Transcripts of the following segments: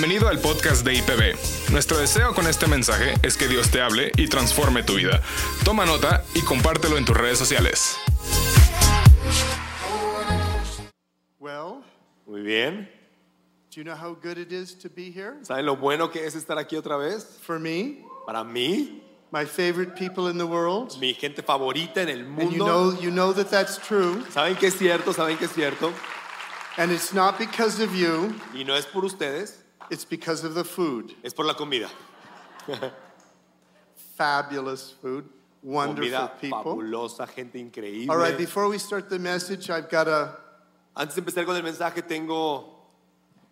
Bienvenido al podcast de IPB. Nuestro deseo con este mensaje es que Dios te hable y transforme tu vida. Toma nota y compártelo en tus redes sociales. Well, Muy bien. do you know how good it is to be here? ¿Saben lo bueno que es estar aquí otra vez? For me, Para mí, my favorite people in the world. mi gente favorita en el And you mundo. know, you know that that's true. ¿Saben que es cierto? ¿Saben que es cierto? And it's not because of you, Y no es por ustedes, it's because of the food. es por la comida. Fabulous food, wonderful Comida people. fabulosa, gente increíble. All right, before we start the message, I've got a, Antes de empezar con el mensaje, tengo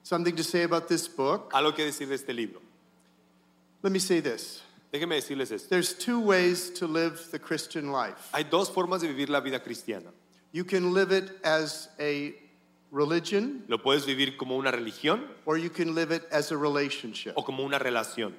something to say about this book. algo que decir de este libro. Let me say this Déjenme decirles esto. there's two ways to live the Christian life. Hay dos formas de vivir la vida cristiana. You can live it as a religion, Lo puedes vivir como una religión or you can live it as a relationship. o como una relación.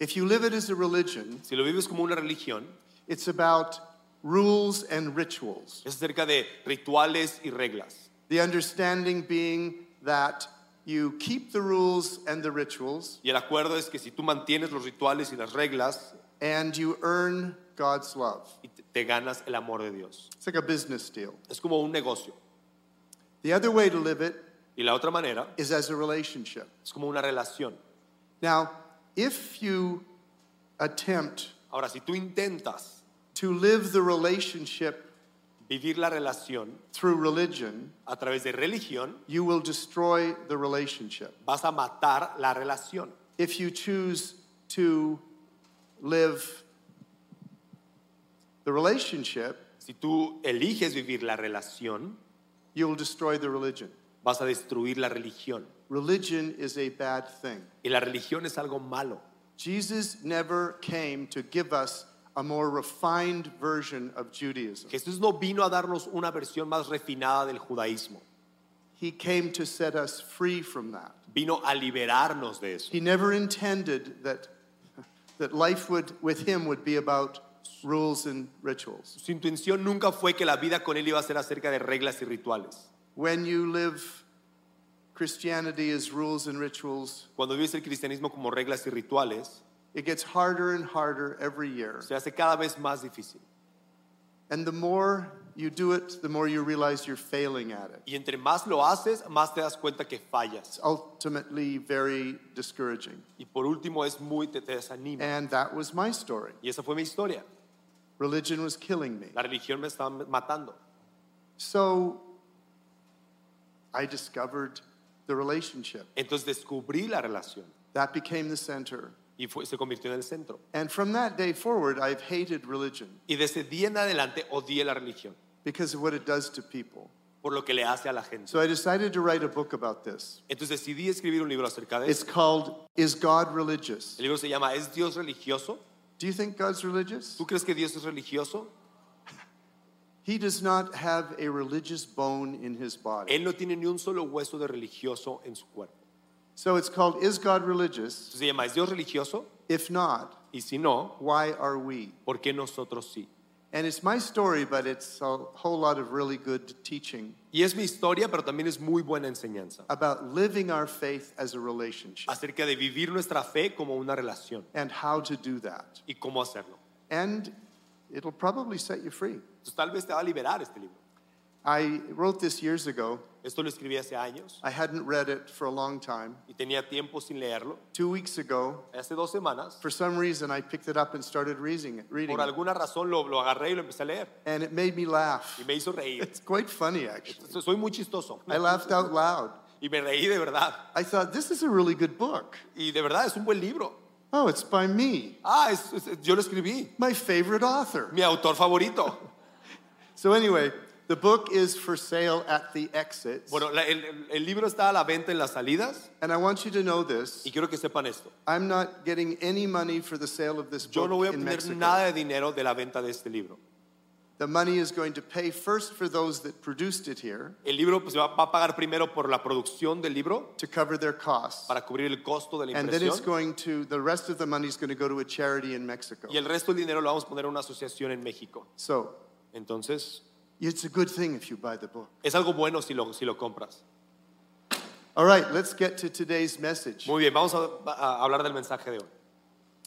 If you live it as a religion, Si lo vives como una religión, It's about rules and rituals. es acerca de rituales y reglas. The understanding being that you keep the rules and the rituals Y el acuerdo es que si tú mantienes los rituales y las reglas, and you earn God's love. y te- te ganas el amor de Dios. It's like a business deal. Es como un negocio. The other way to live it Y la otra manera is as a relationship. es como una relación. Now, if you attempt Ahora, si tú intentas to live the relationship vivir la relación through religion, a través de religión, you will destroy the relationship. vas a matar la relación. If you choose to live the relationship, Si tú eliges vivir la relación, you will destroy the religion. vas a destruir la religión. Religion is a bad thing. Y la religión es algo malo. Jesus never came to give us a more refined version of Judaism. Jesús no vino a darnos una versión más refinada del judaísmo. He came to set us free from that. Vino a liberarnos de eso. He never intended that, that life would, with him would be about rules and rituals. Su intención nunca fue que la vida con él iba a ser acerca de reglas y rituales. When you live Christianity as rules and rituals, Cuando vives el cristianismo como reglas y rituales, it gets harder and harder every year. se hace cada vez más difícil. And the more you do it, the more you realize you're failing at it. Y entre más lo haces, más te das cuenta que fallas. It's ultimately very discouraging. Y por último es muy, te, te desanima. And that was my story. Y esa fue mi historia. Religion was killing me. La religión me estaba matando. So I discovered the relationship. Entonces descubrí la relación That became the center. Y fue- se convirtió en el centro. And from that day forward, I've hated religion Y desde día en adelante odié la religión because of what it does to people. por lo que le hace a la gente. So I decided to write a book about this. Entonces decidí escribir un libro acerca de It's eso. called Is God Religious? El libro se llama ¿Es Dios religioso? Do you think God's religious? ¿Tú crees que Dios es religioso? He does not have a religious bone in his body. Él no tiene ni un solo hueso de religioso en su cuerpo. So it's called Is God Religious? Se llama ¿Es Dios religioso? If not, Y si no, why are we? ¿por qué nosotros sí? And it's my story, but it's a whole lot of really good teaching Y es mi historia, pero también es muy buena enseñanza about living our faith as a relationship acerca de vivir nuestra fe como una relación and how to do that. y cómo hacerlo. And it'll probably set you free. Entonces tal vez te va a liberar este libro. I wrote this years ago. Esto lo escribí hace años I hadn't read it for a long time. y tenía tiempo sin leerlo. Two weeks ago, Hace dos semanas, for some reason, I picked it up and started reading it. Reading por alguna razón lo, lo agarré y lo empecé a leer And it made me laugh. y me hizo reír. It's quite funny, actually. So- Soy muy chistoso I laughed out loud. y me reí de verdad. I thought, this is a really good book. Y de verdad es un buen libro. Oh, it's by me, Ah, es- es- yo lo escribí. my favorite author. Mi autor favorito. So, anyway, the book is for sale at the exits. Bueno, la- el, el- libro está a la venta en las salidas And I want you to know this y quiero que sepan esto. I'm not getting any money for the sale of this Yo book no voy a in obtener Mexico. nada de dinero de la venta de este libro. The money is going to pay first for those that produced it here El libro pues, va, va a pagar primero por la producción del libro to cover their costs. para cubrir el costo de la And then it's impresión going to, the rest of the money is going to go to a charity in Mexico. y el resto del dinero lo vamos a poner a una asociación en México. So Entonces, it's a good thing if you buy the book. es algo bueno si lo, si lo compras. All right, let's get to today's message. Muy bien, vamos a, a hablar del mensaje de hoy.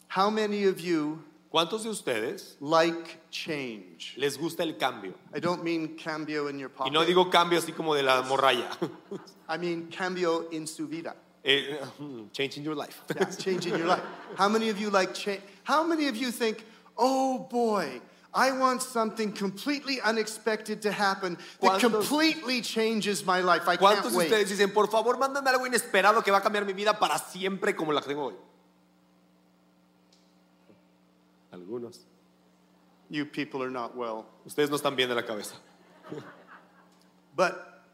How many of you ¿Cuántos de ustedes like change? les gusta el cambio? I don't mean cambio in your Y pocket. no digo cambio así como de la morralla. I mean cambio in su vida. Eh, change in your life. Yeah, change in your life. How many of you like change? How many of you think, oh boy, I want something completely unexpected to happen that completely changes my life? I can't ¿Cuántos de wait. ustedes dicen, por favor, mándame algo inesperado que va a cambiar mi vida para siempre como la que tengo hoy? Algunos. You people are not well. Ustedes no están bien de la cabeza. But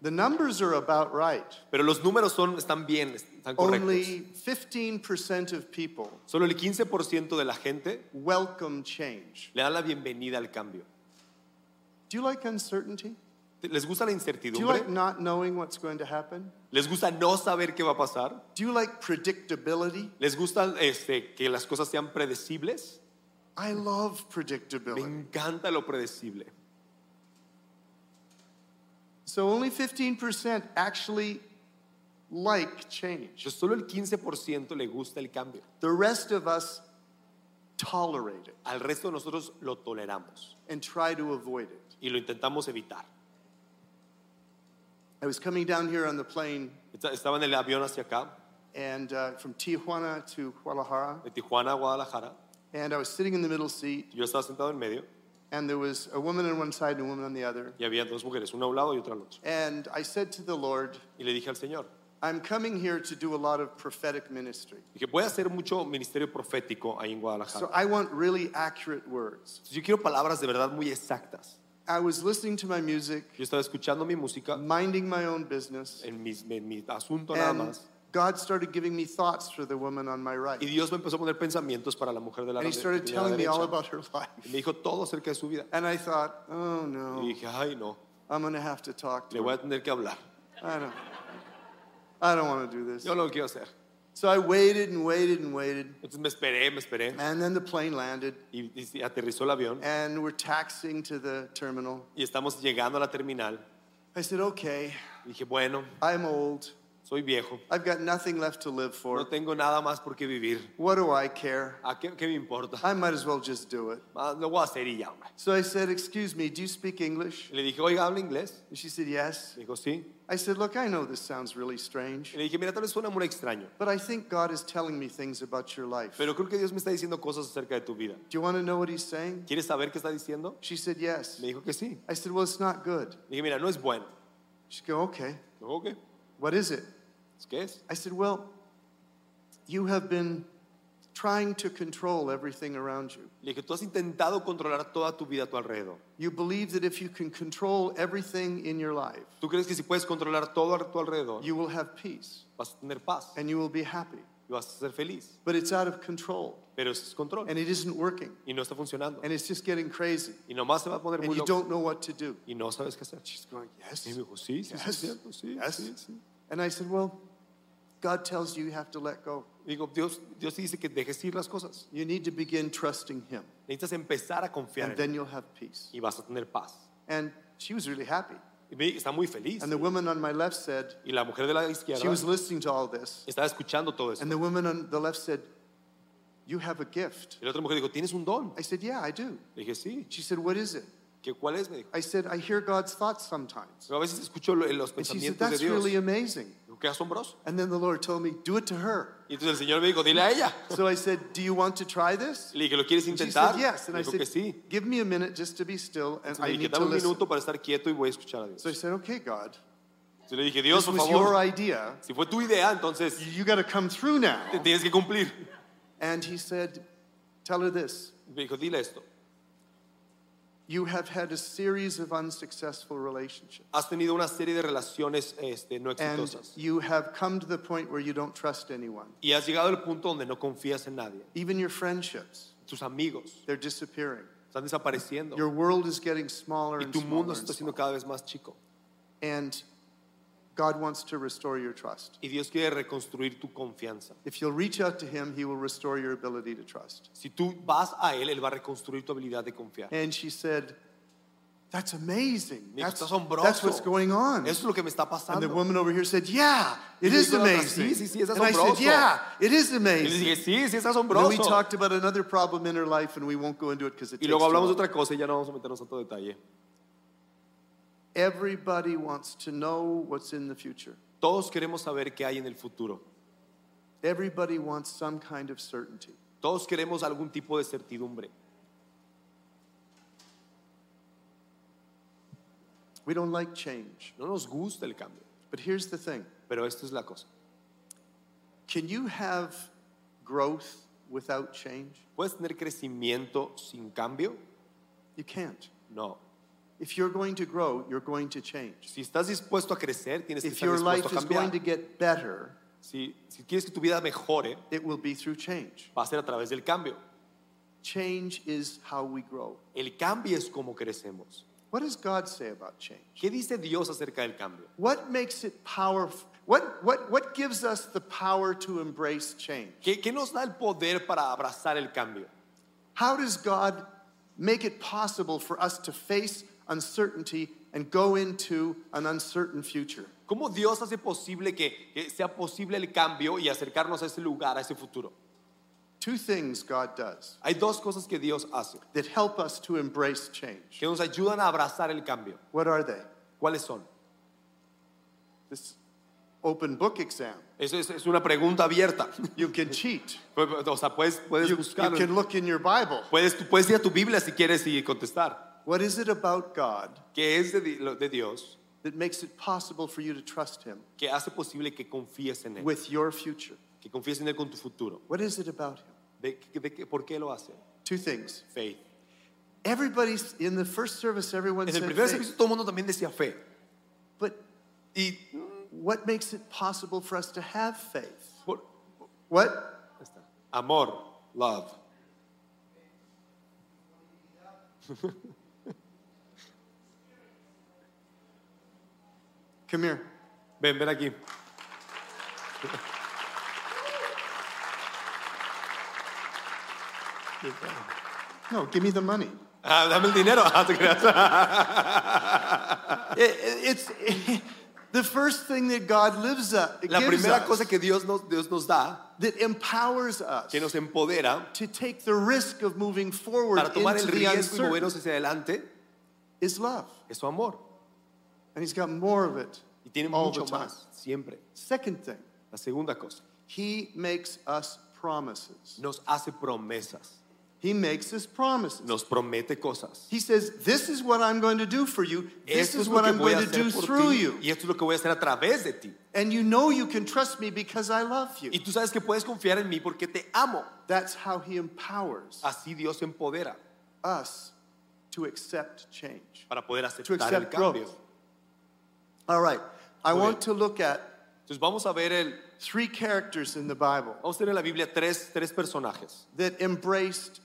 the numbers are about right. Pero los números son, están bien, están correctos. Only 15% of people Solo el 15% de la gente welcome change. le da la bienvenida al cambio. Do you like uncertainty? ¿Les gusta la Do you incertidumbre? like not knowing what's going to happen? ¿Les gusta no saber qué va a pasar? Do you like predictability? ¿Les gusta este, que las cosas sean predecibles? I love Me predictability. encanta lo predecible. So only 15% actually like change. Solo el 15% le gusta el cambio. The rest of us tolerate it Al resto de nosotros lo toleramos and try to avoid it. y lo intentamos evitar. I was coming down here on the plane Esta- Estaba en el avión hacia acá, and uh, from Tijuana to Guadalajara, de Tijuana a Guadalajara. and I was sitting in the middle seat, Yo estaba sentado en medio and there was a woman on one side and a woman on the other. y había dos mujeres, una a un lado y otra al otro. And I said to the Lord, Y le dije al Señor, I'm coming here to do a lot of prophetic ministry. dije, voy a hacer mucho ministerio profético ahí en Guadalajara. So I want really accurate words. Yo quiero palabras de verdad muy exactas. I was listening to my music, Yo estaba escuchando mi música minding my own business, en, mis- en mi asunto nada and más. God started giving me thoughts for the woman on my right. Y Dios me empezó a poner pensamientos para la mujer de la, And he started telling me all about her Y life. me dijo todo acerca de su vida. And I thought, oh no. Y dije, ay no, I'm going to have to talk to le voy her. a tener que hablar. I don't, I don't want to do this. Yo no quiero hacer. So I waited and waited and waited. Entonces me esperé, me esperé. And then the plane landed, Y, y aterrizó el avión. and we're taxiing to the terminal. Y estamos llegando a la terminal. I said, okay, Y dije, bueno, I'm old. Soy viejo. I've got nothing left to live for. No tengo nada más por qué vivir. What do I care? ¿A qué, qué me importa? I might as well just do it. Ah, Lo voy a hacer y ya, hombre. So I said, excuse me, do you speak English? Le dije, oiga, ¿habla inglés? And she said, yes. Me dijo, sí. I said, look, I know this sounds really strange, Y le dije, mira, tal vez suena muy extraño. but I think God is telling me things about your life. Do Pero creo que Dios me está diciendo cosas acerca de tu vida. you want to know what he's saying? ¿Quieres saber qué está diciendo? She said, yes. Me dijo que sí. I said, well, it's not good. Le dije, mira, no es bueno. She go, okay. Dijo, ok, What is it? I said, well, you have been trying to control everything around you. Le dije, tú has intentado controlar toda tu vida a tu alrededor. You believe that if you can control everything in your life, ¿Tú crees que si puedes controlar todo a tu alrededor, you will have peace vas a tener paz and you will be happy. y vas a ser feliz? But it's out of control Pero eso es control and it isn't working y no está funcionando. and it's just getting crazy Y nomás se va a poner and muy you loco don't know what to do. y no sabes qué hacer. She's going, yes. Y me dijo, sí, sí, sí, es Yes. cierto, sí, Yes. sí, sí. And I said, well, God tells you you have to let go. Digo, Dios, Dios dice que dejes ir las cosas. You need to begin trusting Him Necesitas empezar a confiar and en él then you'll have peace. y vas a tener paz. And she was really happy. Y está muy feliz. And the woman on my left said, Y la mujer de la izquierda she was listening to all this. estaba escuchando todo eso. And the woman on the left said, You have a gift. Y la otra mujer dijo, ¿tienes un don? I said, Yeah, I do. Le dije, sí. She said, What is it? ¿Qué, ¿Cuál es? Me dijo. I said, I hear God's thoughts sometimes. Pero a veces escucho lo- los And she said, pensamientos de That's Dios. really amazing. Qué asombroso. And then the Lord told me, Do it to her. Y entonces el Señor me dijo, dile a ella. So I said, Do you want to try this? Le dije, ¿lo quieres And she intentar? said, Yes. And I said, que sí. Give me a minute just to be still, and I need to un listen. minuto para estar quieto y voy a escuchar a Dios. So I said, Okay, God. Entonces le dije, Dios, This por was your favor, idea. si fue tu idea, entonces You got to come through now. te tienes que cumplir. And he said, Tell her this. Me dijo, dile esto. You have had a series of unsuccessful relationships. Has tenido una serie de relaciones este, no And you have come to the point where you don't trust anyone. Y has llegado al punto donde no confías en nadie. Even your friendships, Tus amigos they're disappearing. están desapareciendo. Your world is getting smaller Y and tu smaller. mundo and se está smaller. cada vez más chico. And God wants to restore your trust. Y Dios quiere reconstruir tu confianza. If you'll reach out to Him, He will restore your ability to trust. Si tú vas a Él, Él va a reconstruir tu habilidad de confiar. And she said, That's amazing. Me That's, that's what's going on. Eso es lo que me está And the woman over here said, Yeah, it Y is dijo la otra, amazing. "Sí, sí, sí, es and I said. Yeah, it is Y amazing. dije, sí, sí, es And we talked about another problem in her life, and we won't go into it because it Y takes luego hablamos de otra cosa y ya no vamos a meternos a detalle. Everybody wants to know what's in the future. Todos queremos saber qué hay en el futuro. Everybody wants some kind of certainty. Todos queremos algún tipo de certidumbre. We don't like change. No nos gusta el cambio. But here's the thing Pero esto es la cosa. can you have growth without change? ¿Puedes tener crecimiento sin cambio? You can't. No. If you're going to grow, you're going to change. Si estás dispuesto a crecer, tienes que If estar your life dispuesto a is going to cambiar. get better, Si, si quieres que tu vida mejore, it will be through change. va a ser a través del cambio. Change is how we grow. El cambio es como crecemos. What does God say about change? ¿Qué dice Dios acerca del cambio? What makes it powerful? What, what, what gives us the power to embrace change? ¿Qué, qué nos da el poder para abrazar el cambio? How does God make it possible for us to face uncertainty and go into an uncertain future? ¿Cómo Dios hace posible que, que sea posible el cambio y acercarnos a ese lugar, a ese futuro? Two things God does Hay dos cosas que Dios hace that help us to embrace change. que nos ayudan a abrazar el cambio. What are they? ¿Cuáles son? This open book exam. Eso es, es una pregunta abierta. You can cheat. O sea, puedes, puedes You, buscar. you can look in your Bible. Puedes, puedes ir a tu Biblia si quieres y contestar. What is it about God ¿Qué es de, di- de Dios that makes it possible for you to trust Him que hace posible que confíes en Él? with your future? Que confíes en Él con tu futuro. What is it about Him? ¿De, de qué- ¿Por qué lo hace? Two things. Faith. Everybody's in the first service, everyone En el said primer faith. servicio todo el mundo también decía fe. But Y what makes it possible for us to have faith? por- What? ahí está. amor, love. Come here. Ven, ven aquí. No, give me the money. Ah, dame el dinero. Ah. It- it- it's the first thing that God lives up, La primera us, cosa que Dios nos, Dios nos da, that empowers us que nos empodera to take the risk of moving forward para tomar el into the riesgo y movernos hacia adelante, is love. es su amor. And He's got more of it Y tiene all mucho the time. más, siempre. Second thing, La segunda cosa, He makes us promises. nos hace promesas, He makes us promises. nos promete cosas. He says, This is what I'm going to do for you. This Esto is lo what que I'm voy a going to do hacer por through ti you. y esto es lo que voy a hacer a través de ti. And you know you can trust me because I love you. Y tú sabes que puedes confiar en mí porque te amo. That's how He empowers Así Dios empodera us to accept change. para poder To aceptar el accept cambio. growth. All right. I Muy want bien. to look at Entonces vamos a ver el, three characters in the Bible vamos a tener en la Biblia tres, tres personajes that embraced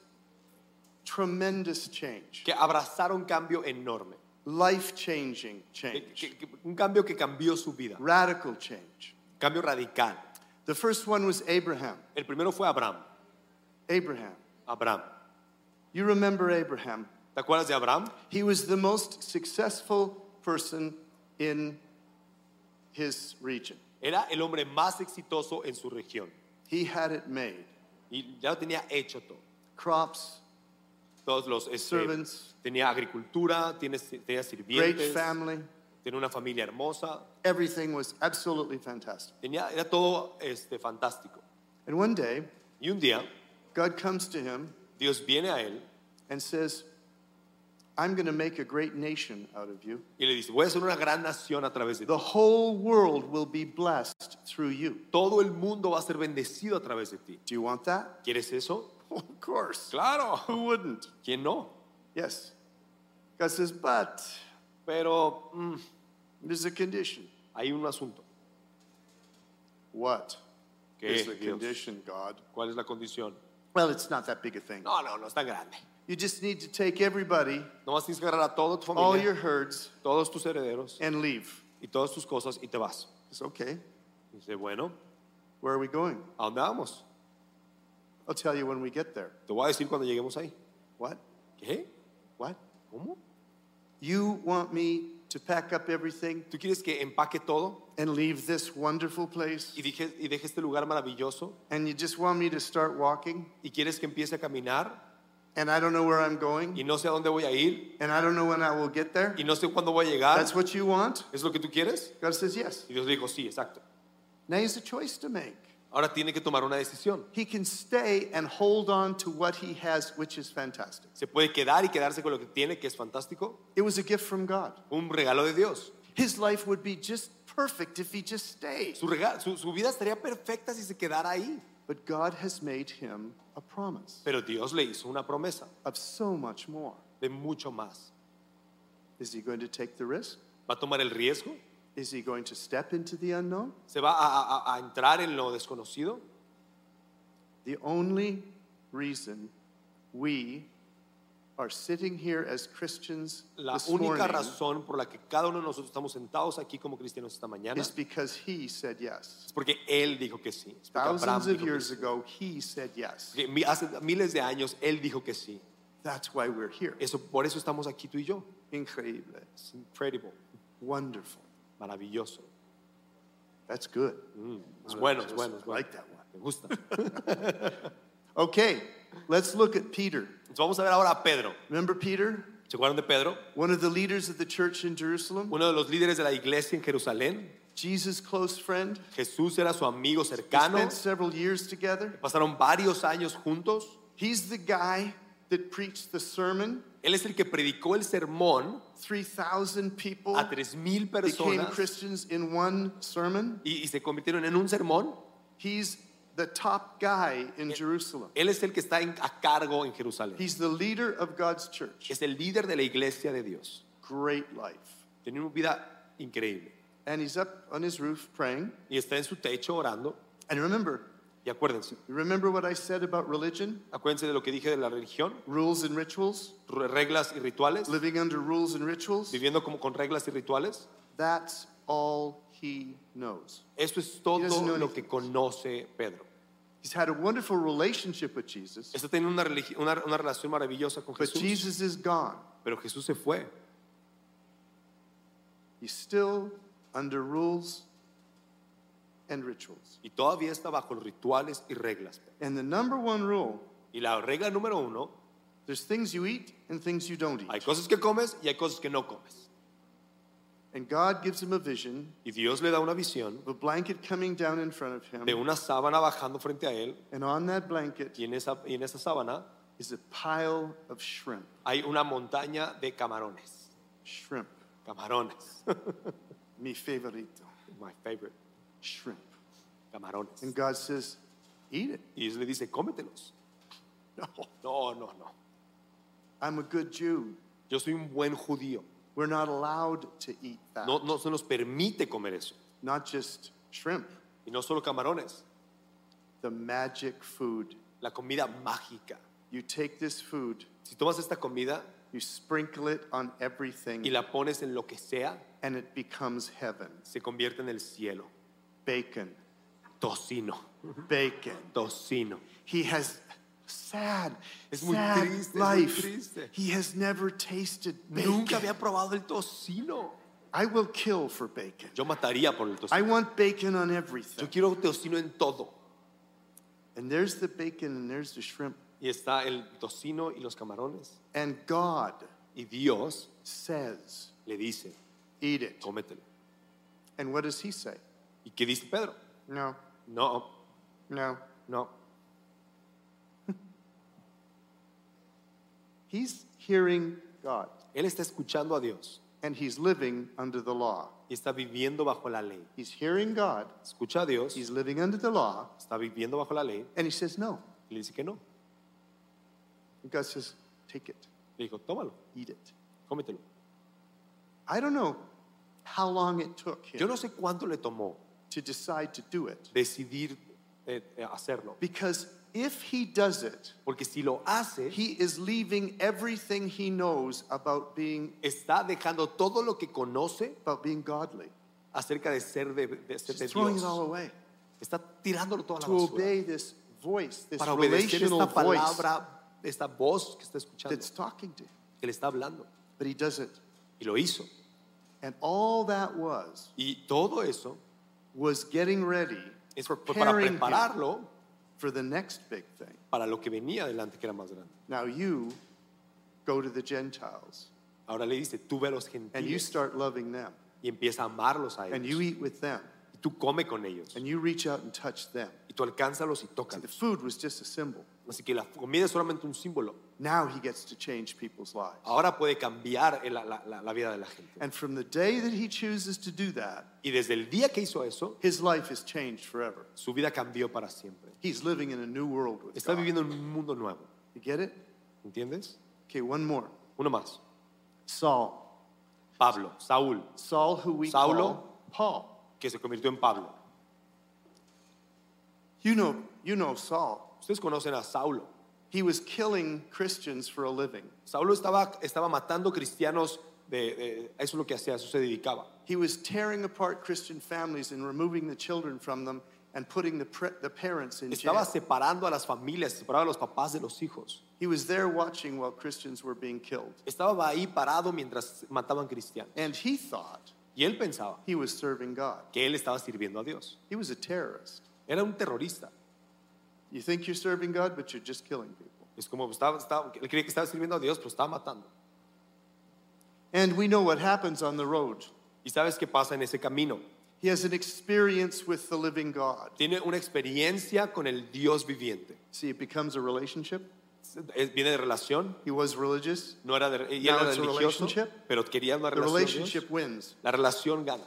tremendous change, que abrazaron cambio enorme, life changing que- change, que- que- un cambio que cambió su vida, radical change. cambio radical. The first one was Abraham. El primero fue Abraham. Abraham. Abraham. You remember Abraham. ¿Te acuerdas de Abraham? He was the most successful person in his region. Era el hombre más exitoso en su región He had it made. y ya lo tenía hecho todo. Crops, Todos los este, servants, tenía agricultura, tenía great sirvientes, family. tenía una familia hermosa, Everything was absolutely fantastic. tenía, era todo este, fantástico. And one day, Y un día God comes to him Dios viene a él and says, I'm going to make a great nation out of you. y le dice, voy a ser una gran nación a través de ti. The whole world will be blessed through you. Todo el mundo va a ser bendecido a través de ti. Do you want that? ¿Quieres eso? of course. Claro. Who wouldn't? ¿Quién no? Yes. God says, but Pero mm, there's a condition. hay un asunto. What ¿Qué, is the Dios? condition, God? ¿Cuál es la condición? Well, it's not that big a thing. No, no, no es tan grande. You just need to take everybody, Nomás tienes que agarrar a toda tu all familia, your herds, todos tus herederos and leave. y todas tus cosas y te vas. It's okay. Dice, bueno, Where are we going? ¿a dónde vamos? I'll tell you when we get there. Te voy a decir cuando lleguemos ahí. What? ¿Qué? What? ¿Cómo? You want me to pack up everything ¿Tú quieres que empaque todo and leave this wonderful place? y deje, y deje este lugar maravilloso? And you just want me to start walking? ¿Y quieres que empiece a caminar And I don't know where I'm going. y no sé a dónde voy a ir And I don't know when I will get there? y no sé cuándo voy a llegar? That's what you want? ¿Es lo que tú quieres? God says yes. Y Dios dijo, sí, exacto. Now he has a choice to make. Ahora tiene que tomar una decisión. He can stay and hold on to what he has, which is fantastic. Se puede quedar y quedarse con lo que tiene, que es fantástico. It was a gift from God. Un regalo de Dios. His life would be just perfect if he just stayed. Su, su, su vida estaría perfecta si se quedara ahí. But God has made him a promise Pero Dios le hizo una promesa of so much more. de mucho más. Is he going to take the risk? ¿Va a tomar el riesgo? Is he going to step into the unknown? ¿Se va a, a- a entrar en lo desconocido? The only reason we are sitting here as Christians La this única morning razón por la que cada uno de nosotros estamos sentados aquí como cristianos esta mañana is because he said yes. es porque Él dijo que sí. Es porque Abraham Thousands of dijo que years sí. ago, he said yes. Que mi- Hace miles de años Él dijo que sí. That's why we're here. Eso, por eso estamos aquí tú y yo. Increíble. Es incredible, Wonderful. maravilloso. That's good. Es bueno, es bueno, es I bueno. like that one. Me gusta. Okay, let's look at Peter. Entonces vamos a ver ahora a Pedro. Remember Peter? ¿Se acuerdan de Pedro? One of the leaders of the church in Jerusalem? Uno de los líderes de la iglesia en Jerusalén. Jesus' close friend? Jesús era su amigo They cercano. spent several years together. Pasaron varios años juntos. He's the guy that preached the sermon. Él es el que predicó el sermón 3,000 people a tres mil became Christians in one sermon. y, y se convirtieron en un sermón. He's the top guy in Jerusalem. Él es el que está en- a cargo en Jerusalén. He's the leader of God's church. Es el líder de la iglesia de Dios. Great life. Tiene una vida increíble. And he's up on his roof praying. Y está en su techo orando. And remember, Y acuérdense, remember what I said about religion? acuérdense de lo que dije de la religión, Rules and rituals? re- reglas y rituales, Living under rules and rituals? viviendo como con reglas y rituales. That's all he knows. Eso es todo know lo que conoce Pedro. He's had a wonderful relationship with Jesus, Está teniendo una, una, una relación maravillosa con but Jesús, Jesus is gone. pero Jesús se fue. He's still under rules and rituals. Y todavía está bajo los rituales y reglas. And the number one rule Y la regla número uno, there's things you eat and things you don't eat. hay cosas que comes y hay cosas que no comes. And God gives him a vision Y Dios le da una visión of a blanket coming down in front of him. de una sábana bajando frente a él And on that blanket y en esa, y en esa sábana is a pile of shrimp. hay una montaña de camarones. Shrimp. Camarones. Mi favorito. My favorite. Shrimp. Camarones. And God says, Eat it. Y Dios le dice, cómetelos. No, No, no, no. I'm a good Jew. Yo soy un buen judío. We're not allowed to eat that. No, no se nos permite comer eso. Not just shrimp, Y no solo camarones, the magic food. la comida mágica. You take this food, Si tomas esta comida you sprinkle it on everything, y la pones en lo que sea, and it becomes heaven. se convierte en el cielo. Bacon. Tocino. Bacon. Tocino. He has sad, Es muy sad triste, es muy life. triste. He has never tasted bacon. Nunca había probado el tocino. I will kill for bacon. Yo mataría por el tocino. I want bacon on everything. Yo quiero tocino en todo. And there's the bacon and there's the shrimp. Y está el tocino y los camarones. And God Y Dios says, le dice, Eat it. cómetelo. And what does he say? ¿Y qué dice Pedro? No, No, no. no. He's hearing God Él está escuchando a Dios and he's living under the law. y está viviendo bajo la ley. He's hearing God, Escucha a Dios, he's living under the law, está viviendo bajo la ley and he says no. y le dice que no. And God says, Take it, Le dijo, tómalo, eat it. cómetelo. I don't know how long it took Yo him no sé cuánto le tomó to decide to do it. decidir eh, eh, hacerlo. Because if he does it, Porque si lo hace, he is leaving everything he knows about being está dejando todo lo que conoce about being godly. acerca de ser de, de ser de Dios. it all away. Está tirándolo toda la To basura obey this voice, this para obedecer esta voice palabra, esta voz que está escuchando, that's talking to him. que le está hablando. But he does it Y lo hizo. And all that was, Y todo eso was getting ready, es para prepararlo for the next big thing. para lo que venía adelante, que era más grande. Now you go to the Gentiles Ahora le dice, tú ve a los and you start loving them y empieza a amarlos a ellos. and you eat with them Y tú come con ellos. and you reach out and touch them. Y tú alcánzalos y See, the food was just a symbol. Así que la comida es solamente un símbolo. Now he gets to change people's lives. Ahora puede cambiar la- la- la vida de la gente. And from the day that he chooses to do that, Y desde el día que hizo eso, his life is changed forever. su vida cambió para siempre. He's living in a new world with Está God. viviendo en un mundo nuevo. You get it? ¿Entiendes? Okay, one more. Uno más. Saul. Pablo, Saúl, Saul, who we Saulo. call Paul. que se convirtió en Pablo. You know, you know Saul. Ustedes conocen a Saulo. He was killing Christians for a living. Saulo estaba, estaba matando cristianos, de, de- eso es lo que hacía, eso se dedicaba. He was tearing apart Christian families and removing the children from them and putting the, the parents in jail. Estaba separando a las familias, separaba a los papás de los hijos. He was there watching while Christians were being killed. Estaba ahí parado mientras mataban cristianos. And he thought Y él pensaba he was serving God. que él estaba sirviendo a Dios. He was a terrorist. Era un terrorista. You think you're serving God, but you're just killing people. Es como estaba, estaba, él creía que estaba sirviendo a Dios, pero estaba matando. And we know what happens on the road. ¿Y sabes qué pasa en ese camino? He has an experience with the living God. Tiene una experiencia con el Dios viviente. See, it becomes a relationship. Es- Viene de relación, He was religious. no era de, y él Now era it's a religioso, relationship. pero quería una The relación. relationship wins. La relación gana.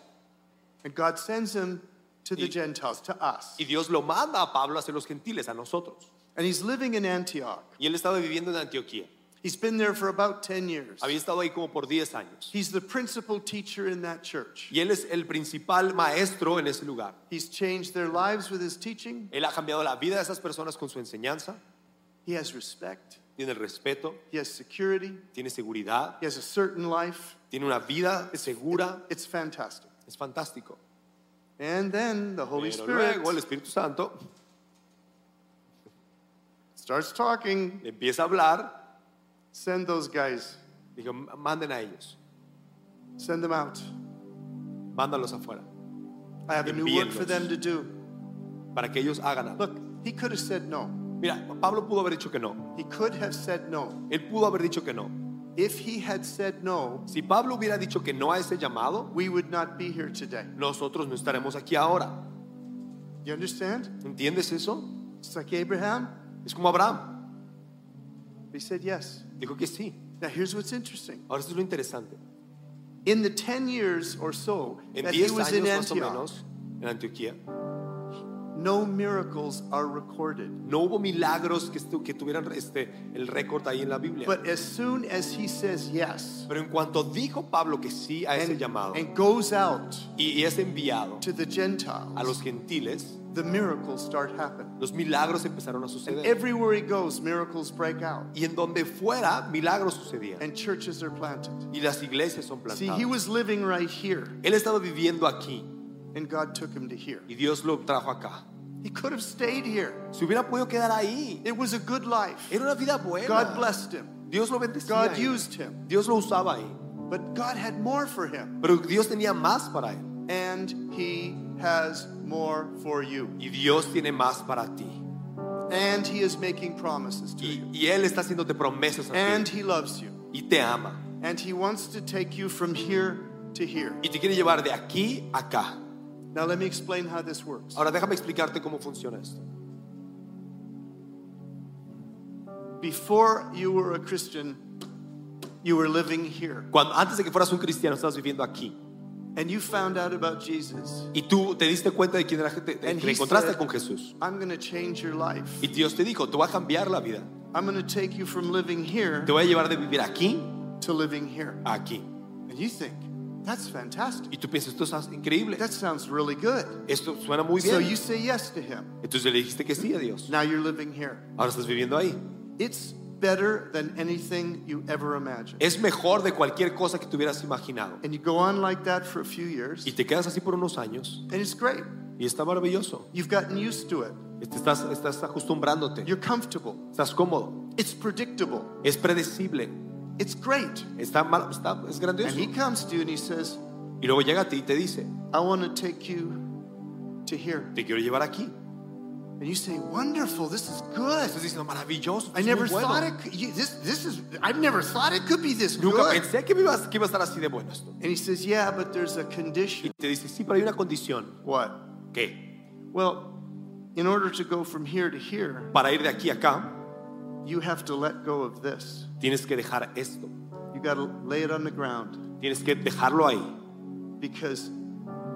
And God sends him to the Y- Gentiles, to us. Y Dios lo manda a Pablo hacia los gentiles, a nosotros. And he's living in Antioch. Y él estaba viviendo en Antioquía. He's been there for about 10 years. Había estado ahí como por 10 años. He's the principal teacher in that church. Y él es el principal maestro en ese lugar. He's changed their lives with his teaching. Él ha cambiado la vida de esas personas con su enseñanza. He has respect. Tiene respeto, He has security. tiene seguridad, He has a certain life. tiene una vida segura. It's fantastic. Es fantástico. And then the Holy Pero Spirit luego el Espíritu Santo starts talking. empieza a hablar. Send those guys. Dijo, manden a ellos. Send them out. Mándalos afuera. I have a new work for them to do. Para que ellos hagan algo. Look, he could have said no. Mira, Pablo pudo haber dicho que no. He could have said no. Él pudo haber dicho que no. If he had said no, Si Pablo hubiera dicho que no a ese llamado, we would not be here today. nosotros no estaremos aquí ahora. You understand? ¿Entiendes eso? It's like Abraham. Es como Abraham. He said yes. Dijo que sí. Now here's what's interesting. Ahora esto es lo interesante. In the 10 years or so En that he 10 was in años más o Antioch, menos, en Antioquía, no miracles are recorded. no hubo milagros que, estu- que tuvieran este, el récord ahí en la Biblia. But as soon as he says yes Pero en cuanto dijo Pablo que sí a ese and, llamado and goes out y, y es enviado to the a Gentiles, los gentiles, the miracles start happening. los milagros empezaron a And suceder. everywhere he goes, miracles break out Y en donde fuera, milagros sucedían. and churches are planted. Y las iglesias son plantadas. See, he was living right here Él estaba viviendo aquí and God took him to here. y Dios lo trajo acá. He could have stayed here. Se hubiera podido quedar ahí. It was a good life. Era una vida buena. God blessed him. Dios lo bendecía. God used him. Dios lo usaba ahí. But God had more for him. Pero Dios tenía más para él. And he has more for you. Y Dios tiene más para ti. And he is making promises to Y, you. y Él está haciéndote promesas a And ti. he loves you. Y te ama. And he wants to take you from here to here. Y te quiere llevar de aquí a acá. Now, let me explain how this works. Ahora déjame explicarte cómo funciona esto. Before you were a Christian, you were living here. Cuando, antes de que fueras un cristiano, estabas viviendo aquí. And you found out about Jesus. Y tú te diste cuenta de quién era, te, te- And te he encontraste said, con Jesús. I'm going to change your life. Y Dios te dijo, te voy a cambiar la vida. I'm going to take you from living here Te voy a llevar de vivir aquí to living here. a aquí. And you think, that's fantastic. Y tú piensas, esto es increíble. That sounds really good. Esto suena muy bien. So you say yes to him. Entonces le dijiste que sí a Dios. Now you're living here. Ahora estás viviendo ahí. It's better than anything you ever imagined. Es mejor de cualquier cosa que te hubieras imaginado. And you go on like that for a few years, Y te quedas así por unos años. and it's great. Y está maravilloso. You've gotten used to it. Estás, estás acostumbrándote. You're comfortable. Estás cómodo. It's predictable. Es predecible. It's great. Está, mal- está- es grandioso. And he comes to you and he says, Y luego llega a ti y te dice, I want to take you to here. te quiero llevar aquí. And you say, wonderful, this is good. Estás diciendo, maravilloso. I never thought it could, you, this, this is, I've never thought it could be this Nunca good. pensé que, me ibas- que iba a estar así de bueno esto. And he says, yeah, but there's a condition. te dice, sí, pero hay una condición. What? ¿Qué? Well, in order to go from here to here, Para ir de aquí a acá, you have to let go of this. tienes que dejar esto. You got to lay it on the ground Tienes que dejarlo ahí. because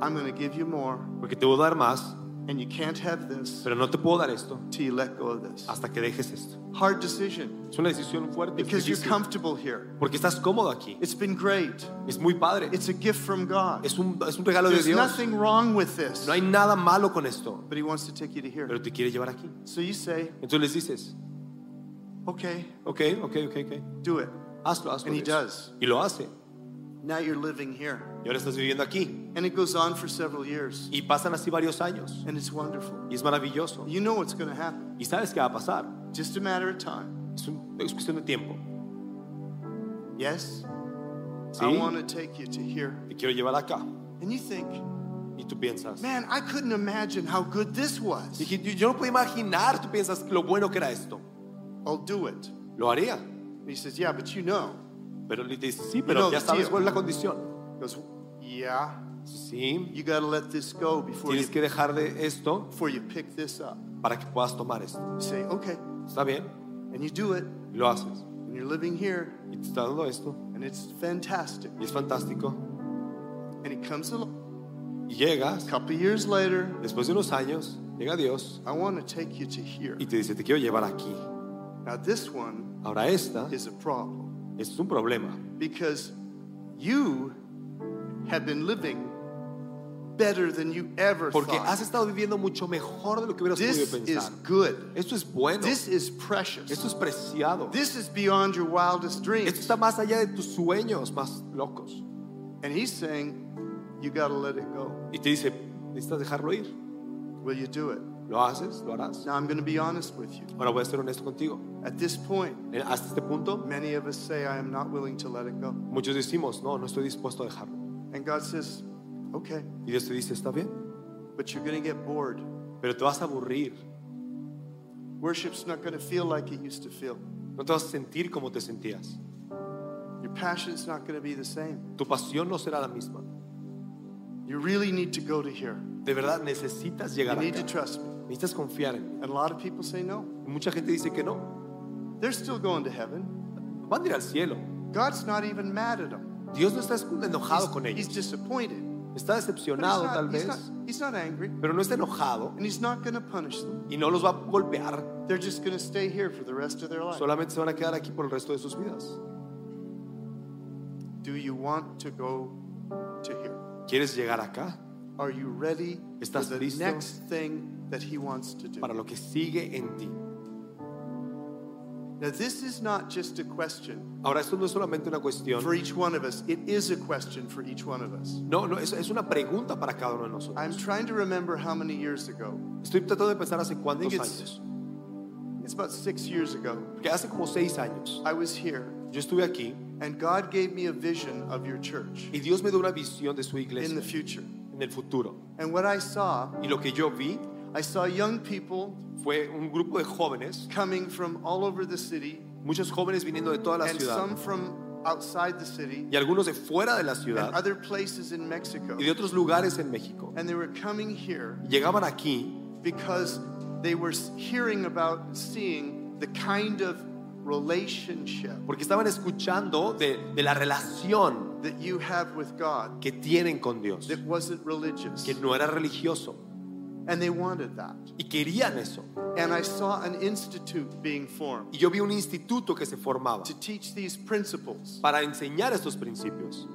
I'm going to give you more, Porque te voy a dar más, and you can't have this pero no te puedo dar esto till you let go of this. hasta que dejes esto. Hard decision Es una decisión fuerte. es because you're difícil, comfortable here. porque estás cómodo aquí. It's been great. Es muy padre. It's a gift from God. Es un, es un regalo de There's Dios. nothing wrong with this, No hay nada malo con esto, but He wants to take you to here. pero te quiere llevar aquí. So you say, Entonces les dices, okay, ok, ok, ok, ok. do it. Hazlo, hazlo. And he Dios. does. Y lo hace. Now you're living here. Y ahora estás viviendo aquí. And it goes on for several years. Y pasan así varios años. And it's wonderful. Y es maravilloso. You know what's going to happen. Y sabes qué va a pasar. Just a matter of time. Es, un- es cuestión de tiempo. Yes? Sí. I want to take you to here. Te quiero llevar acá. And you think, Y tú piensas. man, I couldn't imagine how good this was. Dije, yo, no puedo imaginar, tú piensas lo bueno que era esto. I'll do it. Lo haría. And he says, yeah, but you know. Pero le dices, sí, pero know ya sabes cuál es la condición. He goes, yeah, Sí, you got to let this go before you, tienes que dejar de esto before you pick this up. para que puedas tomar esto. You say, okay. ¿Está bien? And you do it. Y lo haces. And you're living here. Y te está dando esto. And it's fantastic. Y es fantástico. And he comes along. Y llegas, A couple years later, después de unos años, llega Dios I want to take you to here. y te dice, te quiero llevar aquí. Now, this one Ahora esta is a problem es un problema. because you have been living better than you ever Porque has thought. estado viviendo mucho mejor de lo que hubieras This podido is good. Esto es bueno. This is precious. Esto es preciado. This is beyond your wildest Esto dreams. está más allá de tus sueños más locos. And he's saying, you got to let it go. Y te dice, necesitas dejarlo ir. Will you do it? ¿Lo haces? ¿Lo harás? Now, I'm going to be honest with you. Ahora voy a ser honesto contigo. At this point, Eh, Hasta este punto, many of us say, I am not willing to let it go. muchos decimos, no, no estoy dispuesto a dejarlo. And God says, okay, Y Dios te dice, está bien, but you're going to get bored. pero te vas a aburrir. Worship's not going to feel like it used to feel. No te vas a sentir como te sentías. Your passion's not going to be the same. Tu pasión no será la misma. You really need to go to here. De verdad, necesitas You llegar need to trust me. Necesitas confiar en a lot of people say no. Mucha gente dice que no. They're still going to heaven. Van a ir al cielo. God's not even mad at them. Dios no está enojado con He's ellos. disappointed. Está he's decepcionado tal not, he's, vez, not, he's not angry. pero no está enojado And he's not going to punish them. y no los va a golpear. They're just going to stay here for the rest of their life. Solamente se van a quedar aquí por el resto de sus vidas. Do you want to go to here? ¿Quieres llegar acá Are you ready for ¿Estás the listo? next thing that he wants to do? para lo que sigue en ti? Now, this is not just a question Ahora, esto no es solamente una cuestión. for each one of us. It is a question for each one of us. No, no, es, es una pregunta para cada uno de nosotros. I'm trying to remember how many years ago. Estoy tratando de pensar hace cuántos think it's, años. it's about six years ago. Porque hace como seis años I was here, yo estuve aquí and God gave me a vision of your church y Dios me dio una visión de su in the future. En el futuro. And what I saw, Y lo que yo vi I saw young people fue un grupo de jóvenes, coming from all over the city, muchos jóvenes viniendo de toda la and ciudad some from outside the city, y algunos de fuera de la and ciudad other places in Mexico. y de otros lugares en México. And they were coming here llegaban aquí because they were hearing about and seeing the kind of relationship porque estaban escuchando de, de la relación that you have with God que tienen con Dios, that wasn't religious. que no era religioso And they wanted that. y querían eso. And I saw an institute being formed Y yo vi un instituto que se formaba to teach these principles. para enseñar estos principios.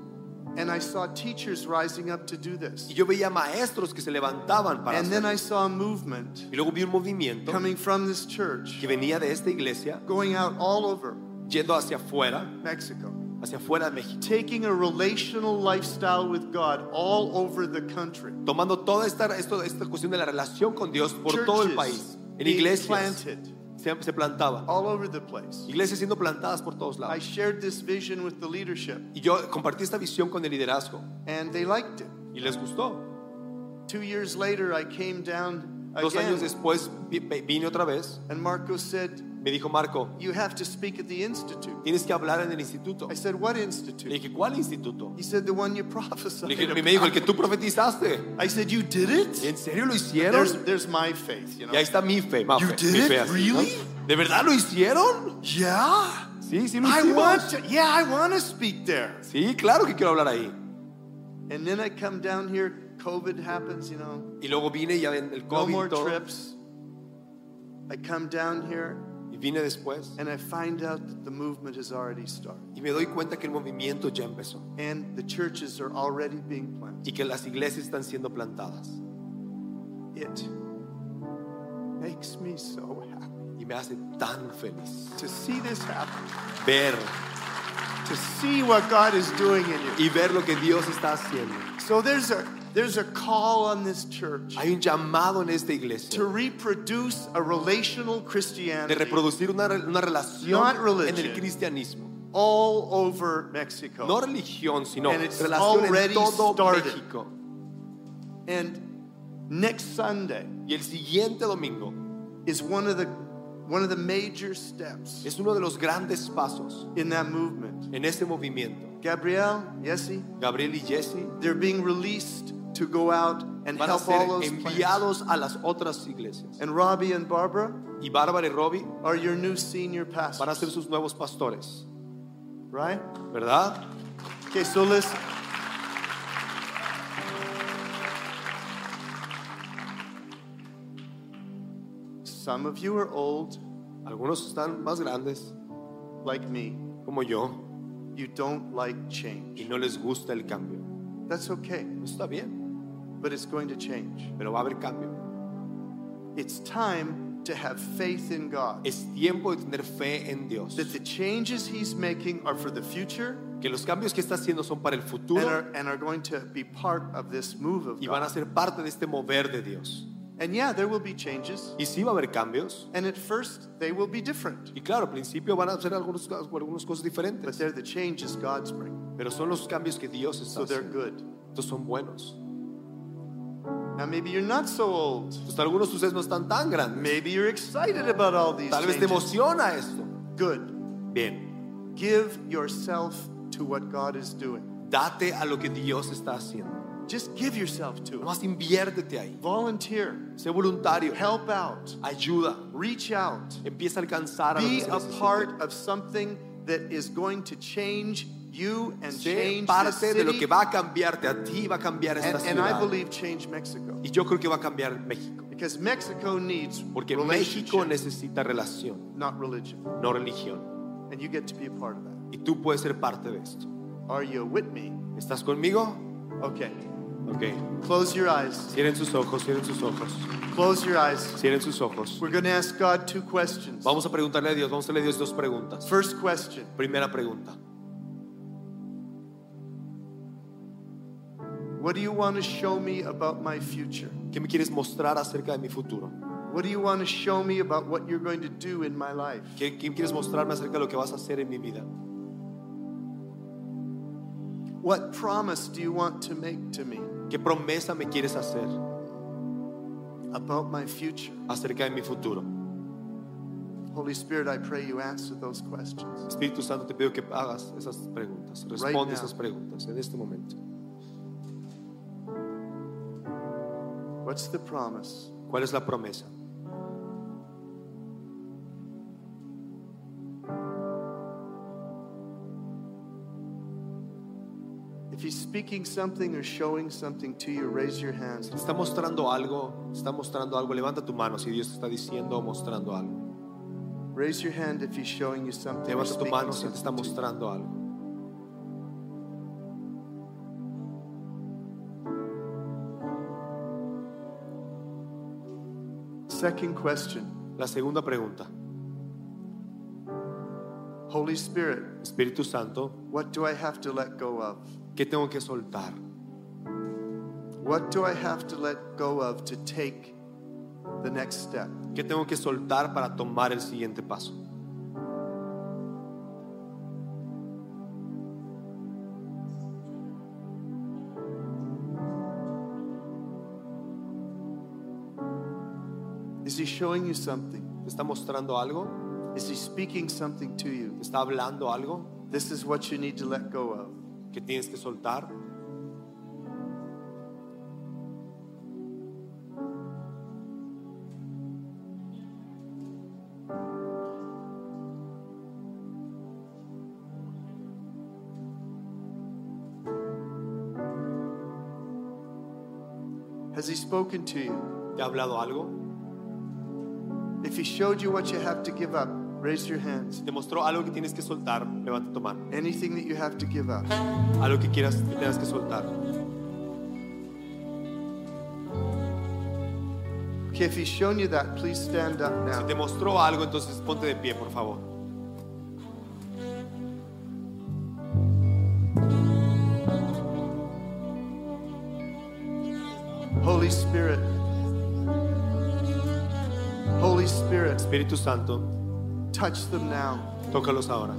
And I saw teachers rising up to do this. Y yo veía maestros que se levantaban para And then I saw a movement Y luego vi un movimiento coming from this church, que venía de esta iglesia going out all over yendo hacia afuera, Mexico, hacia afuera de México, taking a relational lifestyle with God all over the country. tomando toda esta, esto- esta cuestión de la relación con Dios por todo el país, Churches en iglesias, planted, se, se plantaba. all over the place. Iglesias siendo plantadas por todos I shared this vision with the leadership, Y yo compartí esta visión con el liderazgo and they liked it. y les gustó. Two years later, I came down Dos años again, después vi- vi- vine otra vez. and Marco said, Me dijo Marco, You have to speak at the institute. tienes que hablar en el instituto. I said, What Le institute? dije, ¿cuál instituto? He said, The one you prophesied. Le dije, me dijo, el que tú profetizaste. I said, You did it? ¿En serio lo hicieron? There's, there's my faith, you know. Y ahí está mi fe, You did mi it? así, Really? ¿no? ¿De verdad lo hicieron? Yeah. Sí, sí lo I want to, yeah, I want to speak there. Sí, claro que quiero hablar ahí. And then I come down here, COVID happens, you know, Y luego vine ya el no more todo. trips. I come down here Y vine después and I find out that the movement has already started. y me doy cuenta que el movimiento ya empezó And the churches are already being planted. y que las iglesias están siendo plantadas. It makes me so happy Y me hace tan feliz to see this happen, ver to see what God is doing in you. y ver lo que Dios está haciendo. So there's a there's a call on this church Hay un llamado en esta iglesia to reproduce a relational Christianity, de reproducir una, una relación Not en el cristianismo. all over Mexico. No religión, sino And it's relación en already todo started. México. And next Sunday Y el siguiente domingo is one of the one of the major steps es uno de los grandes pasos in that movement. en ese movimiento. Gabriel, Yessi, Gabriel y Jesse they're being released to go out and van a help all those plants. a las otras iglesias. And Robbie and Barbara Y Bárbara y Robbie are your new senior van a ser pastors, sus nuevos pastores, right? ¿verdad? Okay, so listen. Some of you are old, Algunos están más grandes, like me. como yo, You don't like change. y no les gusta el cambio. That's okay, Está bien, but it's going to change. pero va a haber cambio. It's time to have faith in God. Es tiempo de tener fe en Dios. That the changes He's making are for the future Que los cambios que está haciendo son para el and futuro are, and are going to be part of this move of y van a ser parte de este mover de Dios. And yeah, there will be changes. Y sí va a haber cambios. And at first, they will be different. Y claro, al principio van a ser algunos, algunas cosas diferentes. But they're the changes God's bringing. Pero son los cambios que Dios está So they're good. Estos son buenos. Now, maybe you're not so old. Pues algunos de ustedes no están tan grandes. Maybe you're excited about all these Tal vez te changes. emociona esto. Good. Bien, Give yourself to what God is doing. date a lo que Dios está haciendo. Just give yourself to it. Nomás inviértete ahí. Volunteer. Sé voluntario. Help out. Ayuda. Reach out. Empieza a alcanzar a lo Be se a part of something that is going to change you and the parte de lo que va a cambiarte a ti, va a cambiar esta And, and I ciudad. believe change Mexico. Y yo creo que va a cambiar México. Because Mexico needs Porque México necesita relación, not religion. no religión. And you get to be a part of that. Y tú puedes ser parte de esto. Are you with me? ¿Estás conmigo? Okay. Ok. Close your eyes. Cierren sus ojos, cierren sus ojos. Close your eyes. Cierren sus ojos. We're going to ask God two questions. Vamos a preguntarle a Dios, vamos a hacerle a Dios dos preguntas. First question Primera pregunta. What do you want to show me about my future? ¿Qué me quieres mostrar acerca de mi futuro? What do you want to show me about what you're going to do in my life? ¿Qué, qué quieres mostrarme acerca de lo que vas a hacer en mi vida? What promise do you want to make to me ¿Qué promesa me quieres hacer about my future? acerca de mi futuro? Holy Spirit, I pray you answer those questions. Espíritu Santo, te pido que hagas esas preguntas. Responde now. esas preguntas en este momento. What's the promise? ¿Cuál es la promesa? If he's speaking something or showing something to you, raise your hands. Está mostrando algo, está mostrando algo, levanta tu mano si Dios te está diciendo o mostrando algo. Raise your hand if he's showing you something. Levanta tu mano si te está mostrando algo. Second question La segunda pregunta. Holy Spirit, Espíritu Santo, what do I have to let go of? ¿qué tengo que soltar? What do I have to let go of to take the next step? ¿Qué tengo que soltar para tomar el siguiente paso? He showing you something? ¿Te está mostrando algo? Is he speaking something to you? ¿Te está hablando algo This is what you need to let go of. que tienes que soltar? Has he spoken to you? ¿Te ha hablado algo? If he showed you what you have to give up, raise your hands. ¿Te mostró algo que tienes que soltar? Levanta tu mano. Anything that you have to give up. Algo que quieras que tengas que soltar. Okay, if he's shown you that, please stand up Si now. te mostró algo, entonces ponte de pie, por favor. Espíritu Santo, touch them now tócalos ahora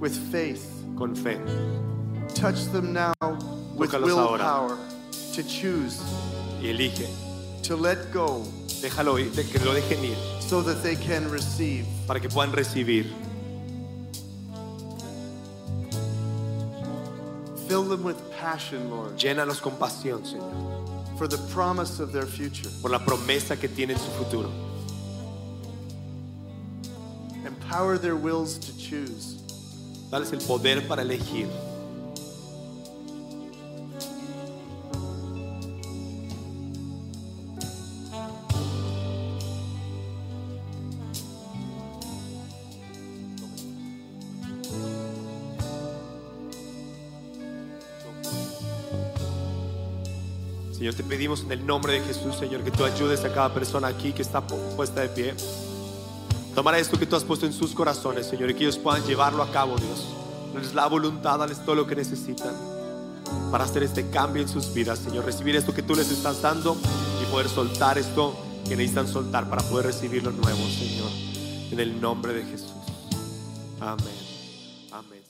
with faith. con fe. Touch them now with willpower to choose, Y elige. to let go, Déjalo ir, que lo dejen ir so that they can receive. para que puedan recibir. Fill them with passion, Lord, Llénalos con pasión, Señor, for the promise of their future. por la promesa que tiene en su futuro. Empower their wills to choose. Dales el poder para elegir. Señor, te pedimos en el nombre de Jesús, Señor, que tú ayudes a cada persona aquí que está pu- puesta de pie. Tomar esto que tú has puesto en sus corazones, Señor, y que ellos puedan llevarlo a cabo, Dios. Dales la voluntad, dales todo lo que necesitan para hacer este cambio en sus vidas, Señor. Recibir esto que tú les estás dando y poder soltar esto que necesitan soltar para poder recibir lo nuevo, Señor. En el nombre de Jesús. Amén. Amén.